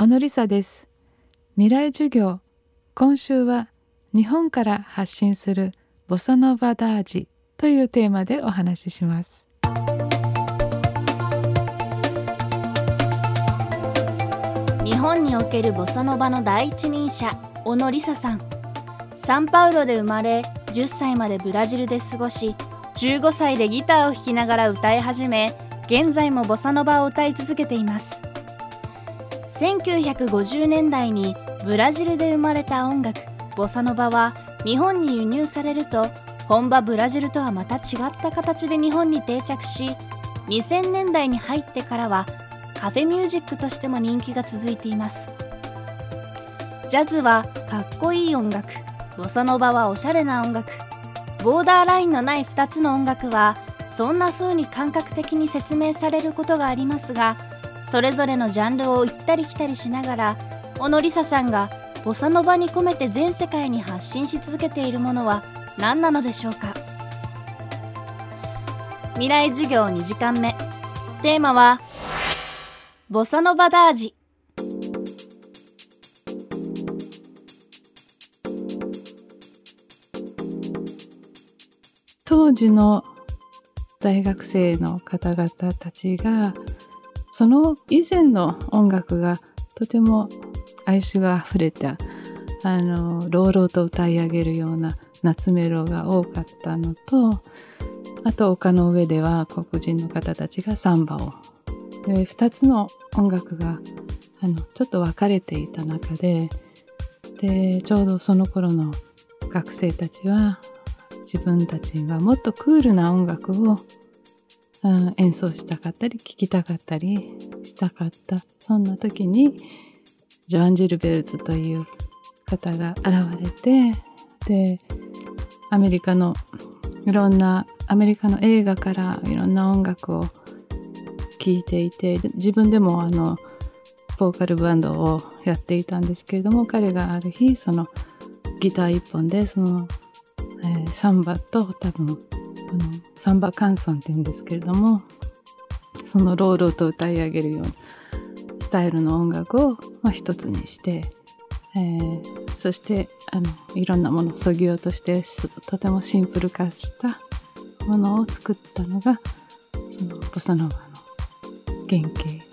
小野梨沙です。未来授業。今週は日本から発信するボサノバダージというテーマでお話しします。日本におけるボサノバの第一人者小野梨沙さん。サンパウロで生まれ10歳までブラジルで過ごし15歳でギターを弾きながら歌い始め現在もボサノバを歌い続けています。1950年代にブラジルで生まれた音楽。ボサノバは日本に輸入されると本場ブラジルとはまた違った形で日本に定着し2000年代に入ってからはカフェミュージックとしても人気が続いています。ジャズはかっこいい音楽。ボサノバはおしゃれな音楽。ボーダーラインのない2つの音楽はそんな風に感覚的に説明されることがありますがそれぞれのジャンルを行ったり来たりしながら小野梨沙さんがボサノバに込めて全世界に発信し続けているものは何なのでしょうか？未来授業2時間目。テーマはボサノバダージ。当時の大学生の方々たちがその以前の音楽がとても哀愁があふれたあの朗々と歌い上げるような夏メロが多かったのとあと丘の上では黒人の方たちがサンバを。で2つの音楽があのちょっと分かれていた中ででちょうどその頃の学生たちは自分たちがもっとクールな音楽を演奏したかったり聴きたかったりしたかった。そんな時にジョアン・ジルベルトという方が現れてでアメリカのいろんなアメリカの映画からいろんな音楽を聴いていて自分でもあのボーカルバンドをやっていたんですけれども彼がある日そのギター一本でその、えー、サンバと多分あのサンバカンソンって言うんですけれどもその朗々と歌い上げるようなスタイルの音楽を、まあ、一つにして、えー、そしてあのいろんなものをそぎ落としてとてもシンプル化したものを作ったのがそのボサノバの原型。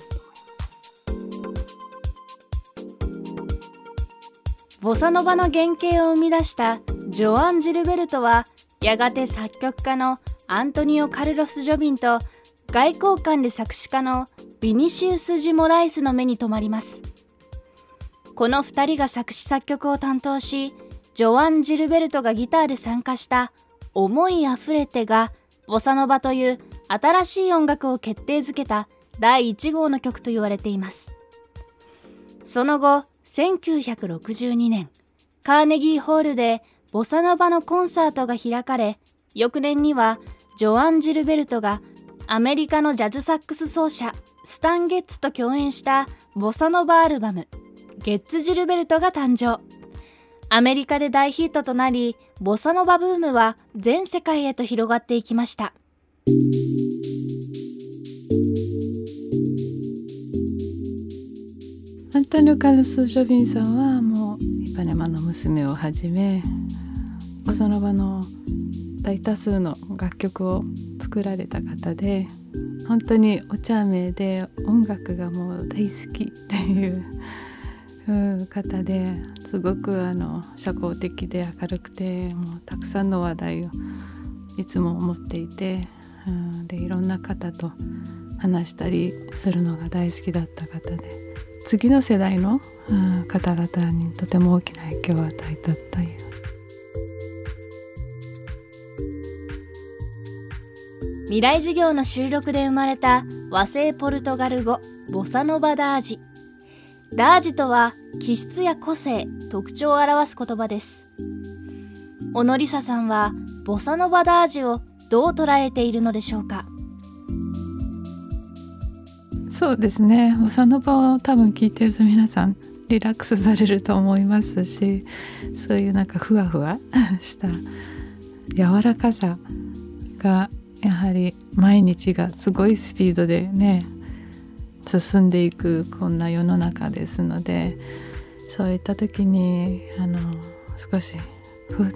ボサノバの原型を生み出したジョアン・ジルベルトはやがて作曲家のアントニオ・カルロス・ジョビンと外交官で作詞家のビニシウス・ジ・モライスの目に留まります。この2人が作詞作曲を担当しジョアン・ジルベルトがギターで参加した「思いあふれて」がボサノバという新しい音楽を決定づけた第1号の曲と言われています。その後1962年カーネギーホールでボサノバのコンサートが開かれ翌年にはジョアン・ジルベルトがアメリカのジャズサックス奏者スタン・ゲッツと共演したボサノバアルバム「ゲッツ・ジルベルト」が誕生。アメリカで大ヒットとなりボサノバブームは全世界へと広がっていきました。アントニオ・カルス・ジョビンさんはもうイパネマの娘をはじめボサノバの大多数の楽曲を作られた方で本当にお茶目で音楽がもう大好きっていう方ですごくあの社交的で明るくてもうたくさんの話題をいつも持っていて、うん、でいろんな方と話したりするのが大好きだった方で次の世代の、うん、方々にとても大きな影響を与えたという。未来授業の収録で生まれた和製ポルトガル語ボサノバダージ。ダージとは気質や個性特徴を表す言葉です。小野梨沙さんはボサノバダージをどう捉えているのでしょうか？そうですね。ボサノバを多分聞いてると皆さんリラックスされると思いますしそういうなんかふわふわした柔らかさがやはり毎日がすごいスピードでね進んでいくこんな世の中ですのでそういった時にあの少しふって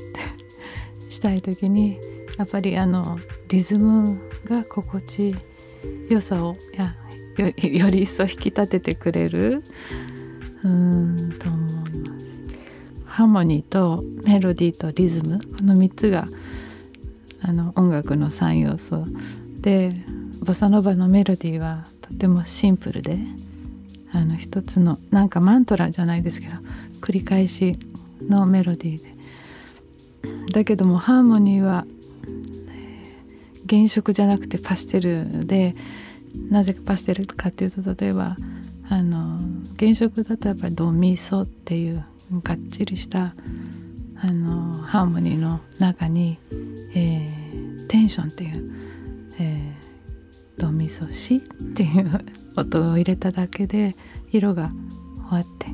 したい時にやっぱりあのリズムが心地良さをやよより一層引き立ててくれるうんと思います。ハーモニーとメロディーとリズムこの3つがあの音楽の3要素でボサノバのメロディーはとてもシンプルであの一つのなんかマントラじゃないですけど繰り返しのメロディーで。だけどもハーモニーは原色じゃなくてパステルでなぜかパステルかっていうと例えばあの原色だとやっぱりドミソっていうがっちりしたあのハーモニーの中に、えー、テンションっていう、えー、ドミソシっていう音を入れただけで色が終わって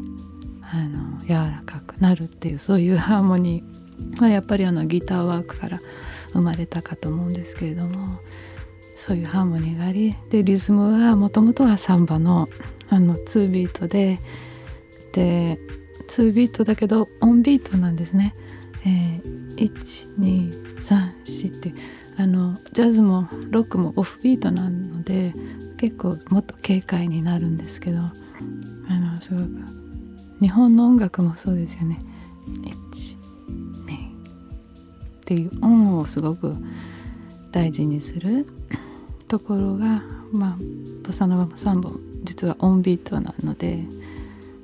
あの柔らかくなるっていうそういうハーモニーはやっぱりあのギターワークから生まれたかと思うんですけれどもそういうハーモニーがありでリズムはもともとはサンバのあの2ビートでで2ビートだけどオンビートなんですね。えー、1234ってあのジャズもロックもオフビートなので結構もっと軽快になるんですけどあのすごく日本の音楽もそうですよね。っていう音をすごく大事にするところがまあボサノバも3本実はオンビートなので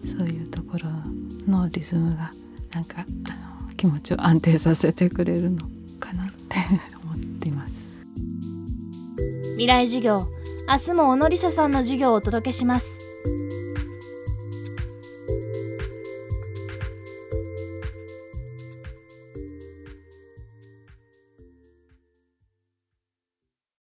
そういうところのリズムがなんかあの気持ちを安定させてくれるのかなって未来授業。明日も小野梨沙さんの授業をお届けします。